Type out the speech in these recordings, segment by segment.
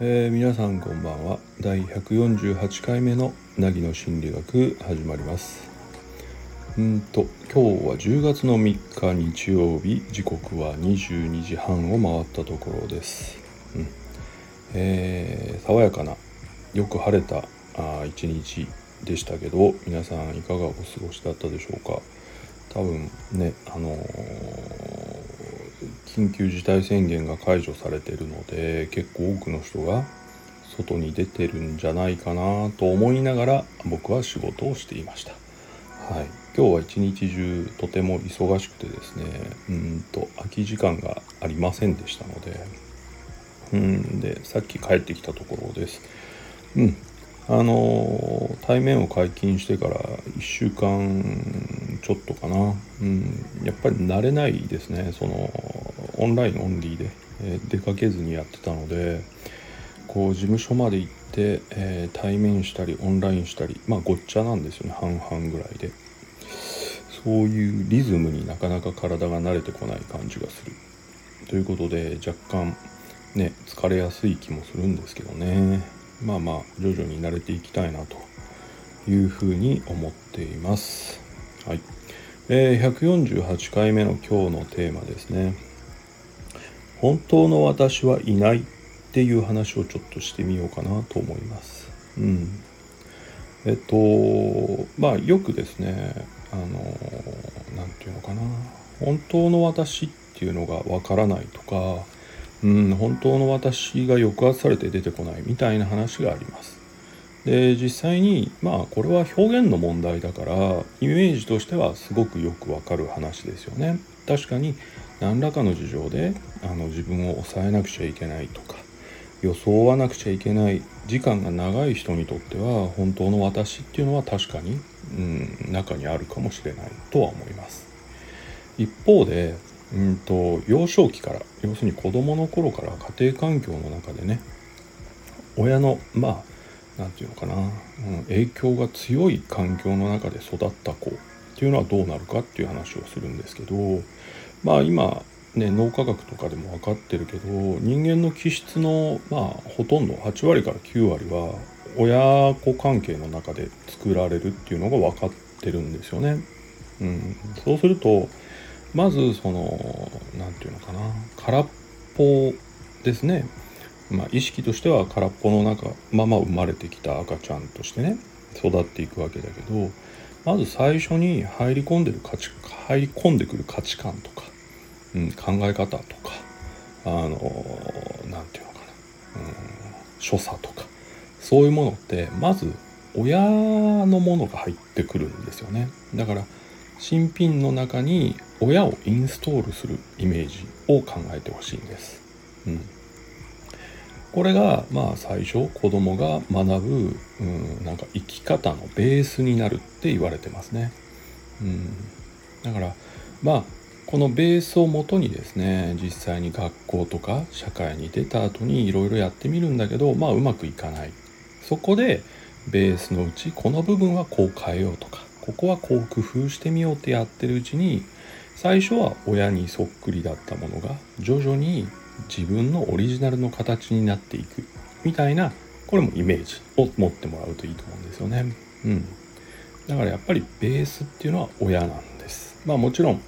えー、皆さんこんばんは。第148回目のなぎの心理学始まります。うんと今日は10月の3日日曜日。時刻は22時半を回ったところです、うん。えー、爽やかなよく晴れたあ一日でしたけど皆さんいかがお過ごしだったでしょうか？多分ねあのー緊急事態宣言が解除されてるので結構多くの人が外に出てるんじゃないかなと思いながら僕は仕事をしていました。はい、今日は一日中とても忙しくてですねうんと空き時間がありませんでしたのでうんでさっき帰ってきたところです。うんあの対面を解禁してから1週間ちょっとかな、うん、やっぱり慣れないですね。そのオンラインオンリーで、えー、出かけずにやってたのでこう事務所まで行って、えー、対面したりオンラインしたりまあごっちゃなんですよね。半々ぐらいで。そういうリズムになかなか体が慣れてこない感じがする。ということで若干ね疲れやすい気もするんですけどね。まあまあ徐々に慣れていきたいなというふうに思っていますはい、えー、148回目の今日のテーマですね本当の私はいないっていう話をちょっとしてみようかなと思います。うん。えっと、まあよくですね、あの、何て言うのかな、本当の私っていうのがわからないとか、うん、本当の私が抑圧されて出てこないみたいな話があります。で実際にまあこれは表現の問題だからイメージとしてはすごくよくわかる話ですよね。確かに何らかの事情であの自分を抑えなくちゃいけないとか装わなくちゃいけない時間が長い人にとっては本当の私っていうのは確かに、うん、中にあるかもしれないとは思います。一方で、うんと、幼少期から要するに子供の頃から家庭環境の中でね親のまあ何て言うのかな、うん、影響が強い環境の中で育った子っていうのはどうなるかっていう話をするんですけどまあ今ね脳科学とかでも分かってるけど人間の気質のまあほとんど8割から9割は親子関係の中で作られるっていうのが分かってるんですよね。うん、そうするとまずその何て言うのかな。空っぽですね。まあ、意識としては空っぽの中まま生まれてきた赤ちゃんとしてね育っていくわけだけどまず最初に入り込んでる価値入り込んでくる価値観とか、うん、考え方とかあの何て言うのかな、うん、所作とかそういうものってまず親のものが入ってくるんですよね。だから新品の中に親をインストールするイメージを考えてほしいんです。うんこれがまあ最初子供が学ぶ、うん、なんか生き方のベースになるって言われてますね。うん、だからまあこのベースをもとにですね実際に学校とか社会に出た後にいろいろやってみるんだけどまあうまくいかないそこでベースのうちこの部分はこう変えようとかここはこう工夫してみようってやってるうちに最初は親にそっくりだったものが徐々に自分のオリジナルの形になっていくみたいなこれもイメージを持ってもらうといいと思うんですよね。うん、だからやっぱりベースっていうのは親なんです。まあもちろん、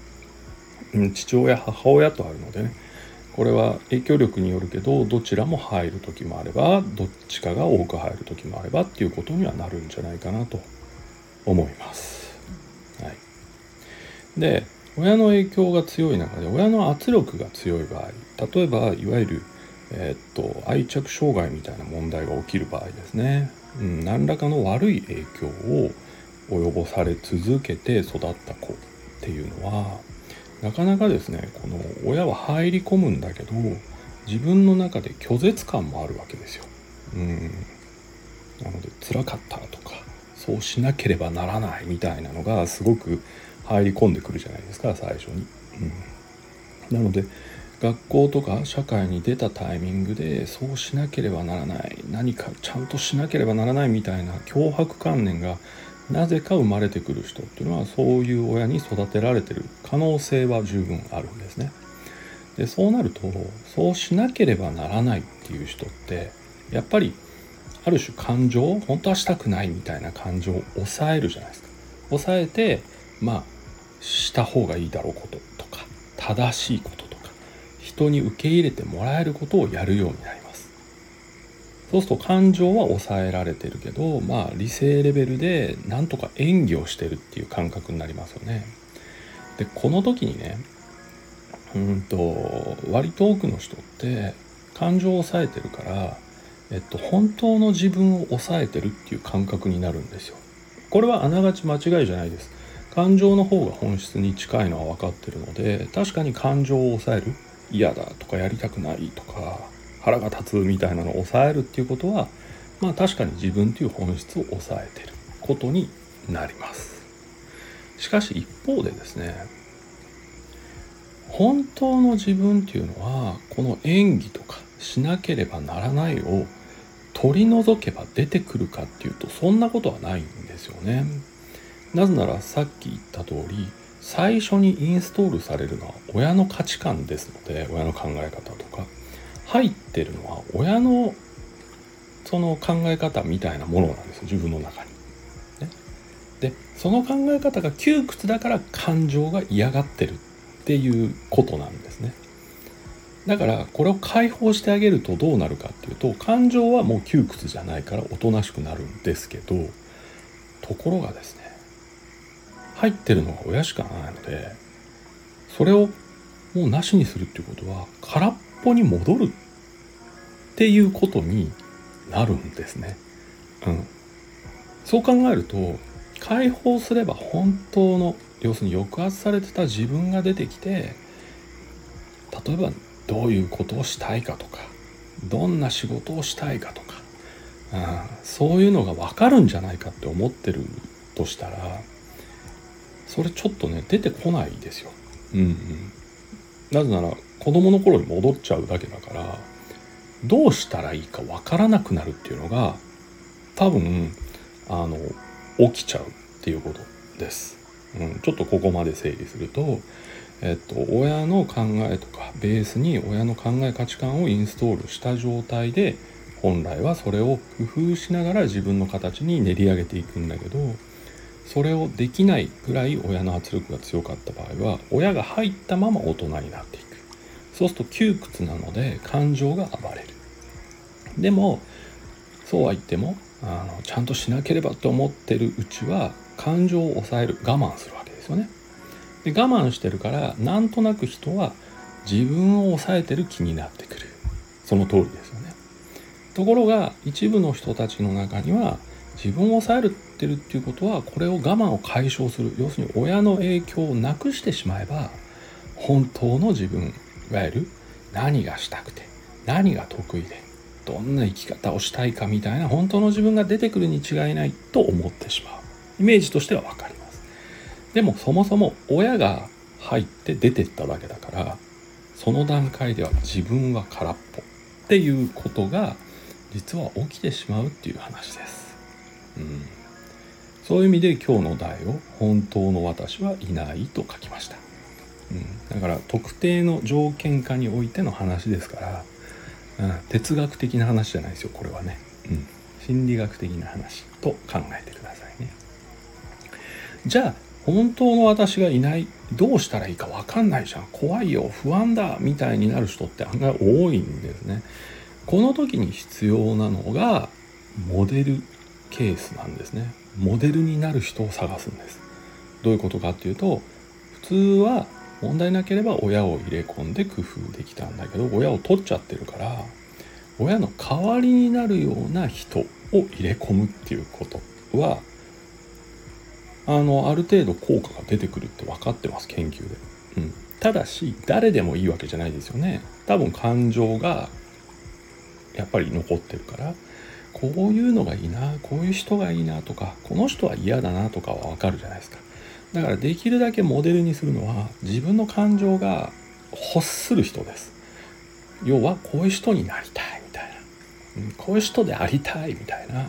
父親母親とあるのでねこれは影響力によるけどどちらも入る時もあればどっちかが多く入る時もあればっていうことにはなるんじゃないかなと思います。はい、で親の影響が強い中で親の圧力が強い場合例えばいわゆる、えー、っと愛着障害みたいな問題が起きる場合ですね、うん、何らかの悪い影響を及ぼされ続けて育った子っていうのはなかなかですねこの親は入り込むんだけど自分の中で拒絶感もあるわけですよ。うん、なので辛かったとかそうしなければならないみたいなのがすごく入り込んでくるじゃないですか最初に。うん、なので学校とか社会に出たタイミングでそうしなければならない何かちゃんとしなければならないみたいな脅迫観念がなぜか生まれてくる人っていうのはそういう親に育てられてる可能性は十分あるんですね。でそうなるとそうしなければならないっていう人ってやっぱりある種感情本当はしたくないみたいな感情を抑えるじゃないですか。抑えてまあした方がいいだろうこととか正しいこととか人に受け入れてもらえることをやるようになります。そうすると感情は抑えられてるけどまあ理性レベルでなんとか演技をしてるっていう感覚になりますよね。でこの時にねうんと割と多くの人って感情を抑えてるから、えっと、本当の自分を抑えてるっていう感覚になるんですよ。これはあながち間違いじゃないです。感情の方が本質に近いのは分かってるので確かに感情を抑える嫌だとかやりたくないとか腹が立つみたいなのを抑えるっていうことはまあ確かに自分という本質を抑えてることになります。しかし一方でですね本当の自分っていうのはこの演技とかしなければならないを取り除けば出てくるかっていうとそんなことはないんですよね。なぜならさっき言った通り最初にインストールされるのは親の価値観ですので親の考え方とか入ってるのは親のその考え方みたいなものなんです自分の中に。ね、でその考え方が窮屈だから感情が嫌がってるっていうことなんですね。だからこれを解放してあげるとどうなるかっていうと感情はもう窮屈じゃないからおとなしくなるんですけどところがですね入ってるのが親しかないのでそれをもうなしにするっていうことは空っぽに戻るっていうことになるんですね。うん、そう考えると解放すれば本当の要するに抑圧されてた自分が出てきて例えばどういうことをしたいかとかどんな仕事をしたいかとか、うん、そういうのが分かるんじゃないかって思ってるとしたらそれちょっとね出てこないですよ。うんうん、なぜなら子供の頃に戻っちゃうだけだからどうしたらいいか分からなくなるっていうのが多分あの起きちゃうっていうことです。うん、ちょっとここまで整理すると、えっと、親の考えとかベースに親の考え価値観をインストールした状態で本来はそれを工夫しながら自分の形に練り上げていくんだけどそれをできないぐらい親の圧力が強かった場合は親が入ったまま大人になっていく。そうすると窮屈なので感情が暴れる。でもそうは言ってもあのちゃんとしなければと思ってるうちは感情を抑える我慢するわけですよね。で我慢してるからなんとなく人は自分を抑えてる気になってくる。その通りですよね。ところが一部の人たちの中には自分を抑えるってるっていうことはこれを我慢を解消する。要するに親の影響をなくしてしまえば本当の自分いわゆる何がしたくて何が得意でどんな生き方をしたいかみたいな本当の自分が出てくるに違いないと思ってしまう。イメージとしては分かりますでもそもそも親が入って出てっただけだからその段階では自分は空っぽっていうことが実は起きてしまうっていう話です。うん、そういう意味で今日の題を「本当の私はいない」と書きました、うん、だから特定の条件下においての話ですから、うん、哲学的な話じゃないですよこれはね、うん、心理学的な話と考えてくださいね。じゃあ本当の私がいないどうしたらいいか分かんないじゃん。怖いよ不安だみたいになる人って案外多いんですね。この時に必要なのがモデルケースなんですね。モデルになる人を探すんです。どういうことかっていうと普通は問題なければ親を入れ込んで工夫できたんだけど親を取っちゃってるから親の代わりになるような人を入れ込むっていうことはあのある程度効果が出てくるって分かってます研究で、うん、ただし誰でもいいわけじゃないですよね。多分感情がやっぱり残ってるから。こういうのがいいなこういう人がいいなとかこの人は嫌だなとかはわかるじゃないですか。だからできるだけモデルにするのは自分の感情が欲する人です。要はこういう人になりたいみたいな。うんこういう人でありたいみたいな。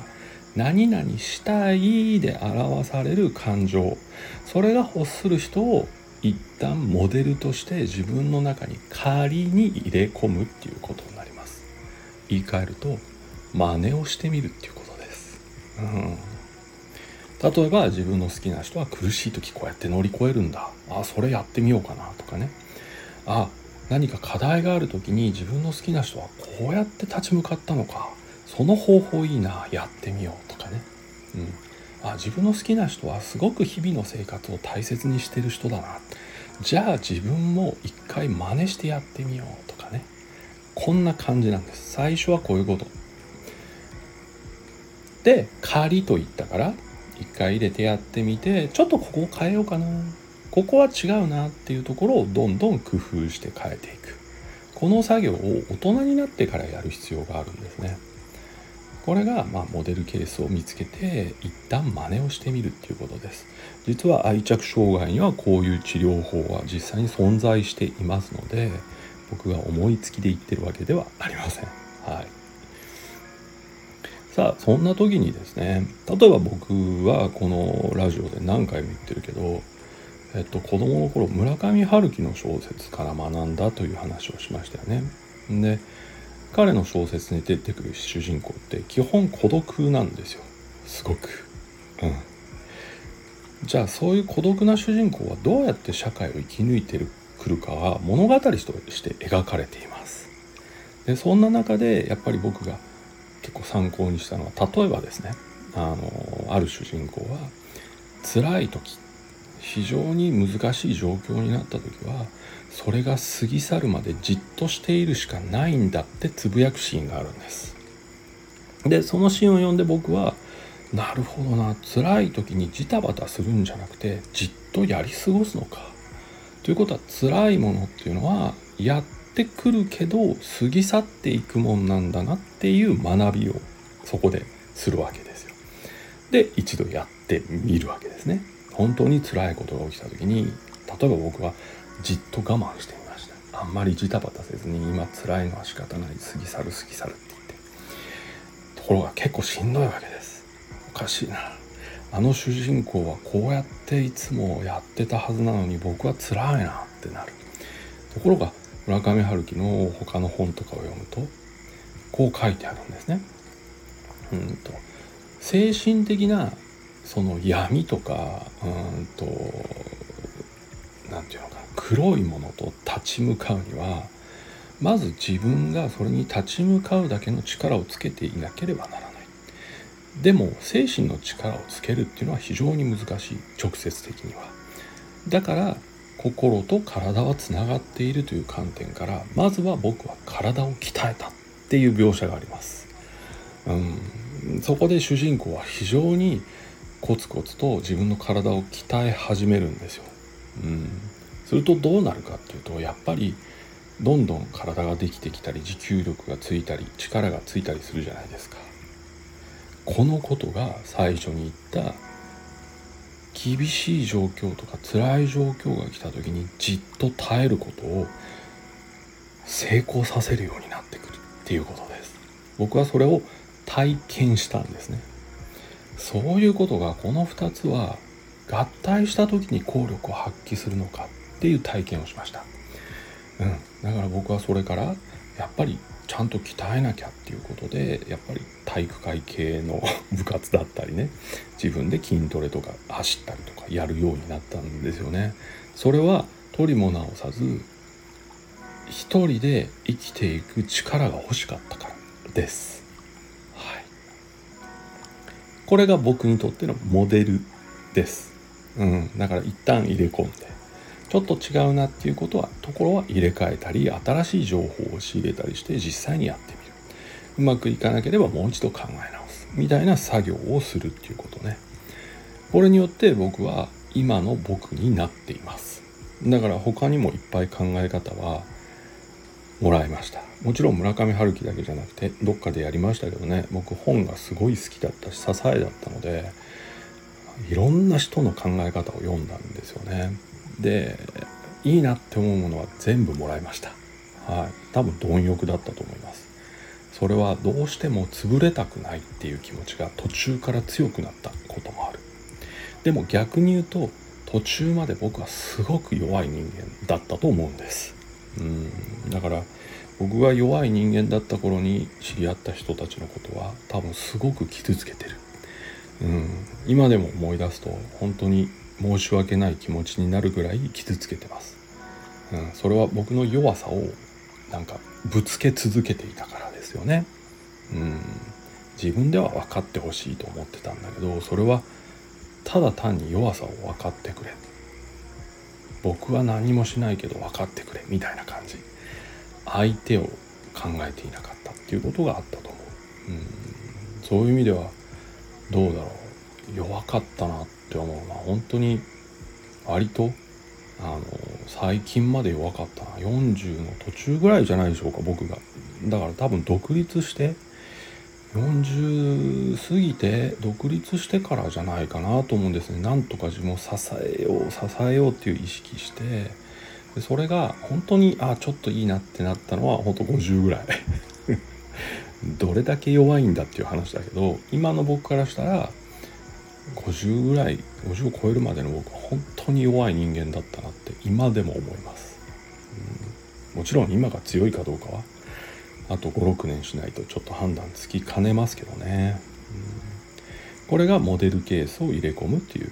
何々したいで表される感情。それが欲する人を一旦モデルとして自分の中に仮に入れ込むっていうことになります。言い換えると真似をしてみるっていうことです、うん、例えば自分の好きな人は苦しい時こうやって乗り越えるんだ。あそれやってみようかな。とかね。あ何か課題がある時に自分の好きな人はこうやって立ち向かったのか。その方法いいなやってみようとかね、うん、あ自分の好きな人はすごく日々の生活を大切にしてる人だな。じゃあ自分も一回真似してやってみようとかね。こんな感じなんです。最初はこういうこと。で仮と言ったから一回入れてやってみてちょっとここを変えようかな。ここは違うなっていうところをどんどん工夫して変えていく。この作業を大人になってからやる必要があるんですね。これがまあモデルケースを見つけて一旦真似をしてみるっていうことです。実は愛着障害にはこういう治療法は実際に存在していますので僕が思いつきで言ってるわけではありません。はい。さあそんな時にですね例えば僕はこのラジオで何回も言ってるけどえっと子供の頃村上春樹の小説から学んだという話をしましたよね。で彼の小説に出てくる主人公って基本孤独なんですよ。すごく。うん。じゃあそういう孤独な主人公はどうやって社会を生き抜いてくるかは物語として描かれています。でそんな中でやっぱり僕が結構参考にしたのは例えばですね。あのある主人公は辛い時非常に難しい状況になった時はそれが過ぎ去るまでじっとしているしかないんだってつぶやくシーンがあるんです。でそのシーンを読んで僕はなるほどな辛い時にジタバタするんじゃなくてじっとやり過ごすのか。ということは辛いものっていうのはやってくるけど過ぎ去っていくもんなんだなっていう学びをそこでするわけですよ。で一度やってみるわけですね。本当に辛いことが起きた時に例えば僕はじっと我慢してみました。あんまりジタバタせずに今辛いのは仕方ない。過ぎ去る過ぎ去るって言って。ところが結構しんどいわけです。おかしいな。あの主人公はこうやっていつもやってたはずなのに僕は辛いなってなる。ところが村上春樹の他の本とかを読むとこう書いてあるんですね。うんと精神的なその闇とかうんと何て言うの？黒いものと立ち向かうにはまず自分がそれに立ち向かうだけの力をつけていなければならない。でも精神の力をつけるっていうのは非常に難しい直接的には。だから心と体はつながっているという観点からまずは僕は体を鍛えたっていう描写があります、うん、そこで主人公は非常にコツコツと自分の体を鍛え始めるんですよ。うん、するとどうなるかっていうとやっぱりどんどん体ができてきたり持久力がついたり力がついたりするじゃないですか。このことが最初に言った厳しい状況とか辛い状況が来た時にじっと耐えることを成功させるようになってくるっていうことです僕はそれを体験したんですねそういうことがこの2つは合体した時に効力を発揮するのかっていう体験をしました、うん、だから僕はそれからやっぱりちゃんと鍛えなきゃっていうことでやっぱり体育会系の 部活だったりね自分で筋トレとか走ったりとかやるようになったんですよね。それは取りも直さず一人で生きていく力が欲しかったからです。はい。これが僕にとってのモデルです。うん、だから一旦入れ込んで。ちょっと違うなっていうことはところは入れ替えたり新しい情報を仕入れたりして実際にやってみる。うまくいかなければもう一度考え直すみたいな作業をするっていうことね。これによって僕は今の僕になっています。だから他にもいっぱい考え方はもらいました。もちろん村上春樹だけじゃなくてどっかでやりましたけどね。僕本がすごい好きだったし支えだったのでいろんな人の考え方を読んだんですよね。でいいなって思うものは全部もらいました。はい。多分貪欲だったと思います。それはどうしても潰れたくないっていう気持ちが途中から強くなったこともある。でも逆に言うと途中まで僕はすごく弱い人間だったと思うんです。うん。だから僕が弱い人間だった頃に知り合った人たちのことは多分すごく傷つけてる、うん、今でも思い出すと本当に申し訳ない気持ちになるぐらい傷つけてます、うん、それは僕の弱さをなんかぶつけ続けていたからですよね、うん、自分では分かってほしいと思ってたんだけどそれはただ単に弱さを分かってくれ。僕は何もしないけど分かってくれみたいな感じ。相手を考えていなかったっていうことがあったと思う、うん、そういう意味ではどうだろう。弱かったなって思うのは本当に割とあの最近まで弱かったな。40の途中ぐらいじゃないでしょうか僕が。だから多分独立して40過ぎて独立してからじゃないかなと思うんですね。なんとか自分を支えよう支えようっていう意識してでそれが本当にあちょっといいなってなったのは本当50ぐらい。どれだけ弱いんだっていう話だけど今の僕からしたら50ぐらい50を超えるまでの僕は本当に弱い人間だったなって今でも思います、うん、もちろん今が強いかどうかはあと56年しないとちょっと判断つきかねますけどね、うん、これがモデルケースを入れ込むっていう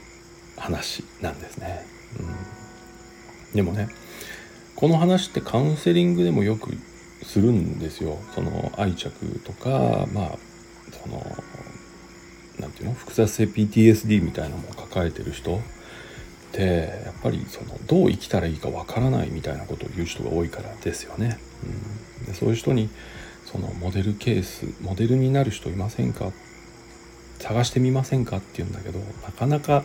話なんですね、うん、でもねこの話ってカウンセリングでもよくするんですよ。その愛着とかまあその何て言うの？複雑性 PTSD みたいなのも抱えてる人ってやっぱりそのどう生きたらいいかわからないみたいなことを言う人が多いからですよね。うん、でそういう人にそのモデルケースモデルになる人いませんか？探してみませんかって言うんだけどなかなか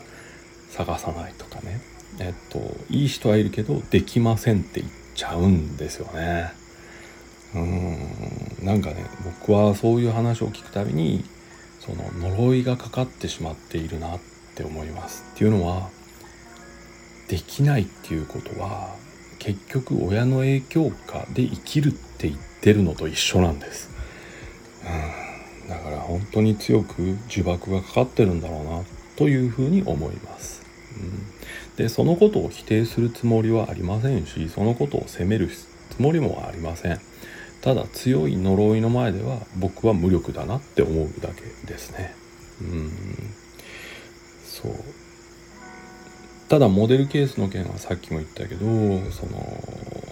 探さないとかね。えっといい人はいるけどできませんって言っちゃうんですよね。うん。なんかね僕はそういう話を聞くたびにその呪いがかかってしまっているなって思いますっていうのはできないっていうことは結局親の影響下で生きるって言ってるのと一緒なんです、うん、だから本当に強く呪縛がかかってるんだろうなというふうに思います、うん、でそのことを否定するつもりはありませんしそのことを責めるつもりもありません。ただ強い呪いの前では僕は無力だなって思うだけですね。うん。そう。ただモデルケースの件はさっきも言ったけどその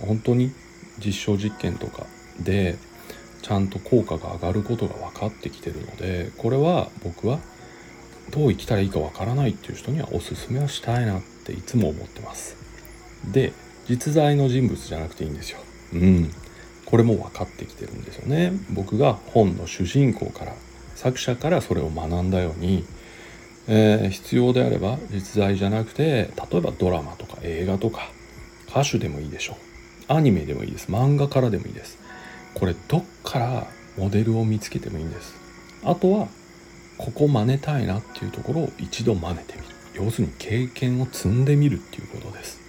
本当に実証実験とかでちゃんと効果が上がることが分かってきてるのでこれは僕はどう生きたらいいか分からないっていう人にはおすすめはしたいなっていつも思ってます。で実在の人物じゃなくていいんですよ。うん。これも分かってきてるんですよね。僕が本の主人公から作者からそれを学んだように、えー、必要であれば実在じゃなくて例えばドラマとか映画とか歌手でもいいでしょう。アニメでもいいです。漫画からでもいいです。これどっからモデルを見つけてもいいんです。あとはここ真似たいなっていうところを一度真似てみる。要するに経験を積んでみるっていうことです。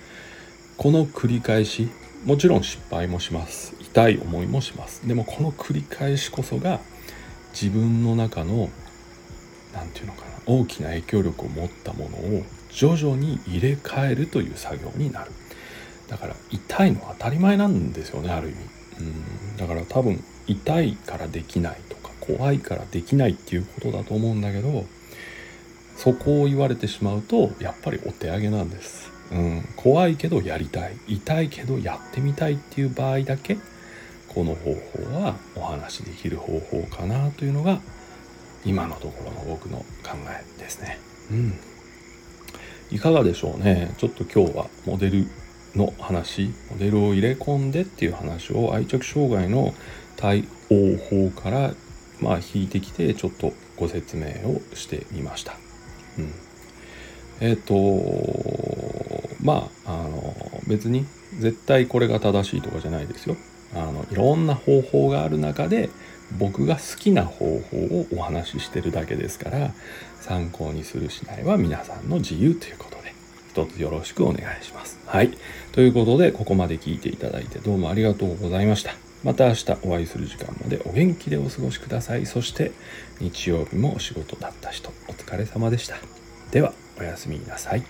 この繰り返しもちろん失敗もします。痛い思いもします。でもこの繰り返しこそが自分の中の何て言うのかな大きな影響力を持ったものを徐々に入れ替えるという作業になる。だから痛いのは当たり前なんですよねある意味。うん。だから多分痛いからできないとか怖いからできないっていうことだと思うんだけどそこを言われてしまうとやっぱりお手上げなんです。うん、怖いけどやりたい。痛いけどやってみたいっていう場合だけこの方法はお話しできる方法かなというのが今のところの僕の考えですね。うん。いかがでしょうね。ちょっと今日はモデルの話、モデルを入れ込んでっていう話を愛着障害の対応法からまあ引いてきてちょっとご説明をしてみました。うん。えっ、ー、とまああの別に絶対これが正しいとかじゃないですよ。あのいろんな方法がある中で僕が好きな方法をお話ししてるだけですから参考にするしないは皆さんの自由ということで一つよろしくお願いします。はい。ということでここまで聞いていただいてどうもありがとうございました。また明日お会いする時間までお元気でお過ごしくださいそして日曜日もお仕事だった人お疲れ様でしたではおやすみなさい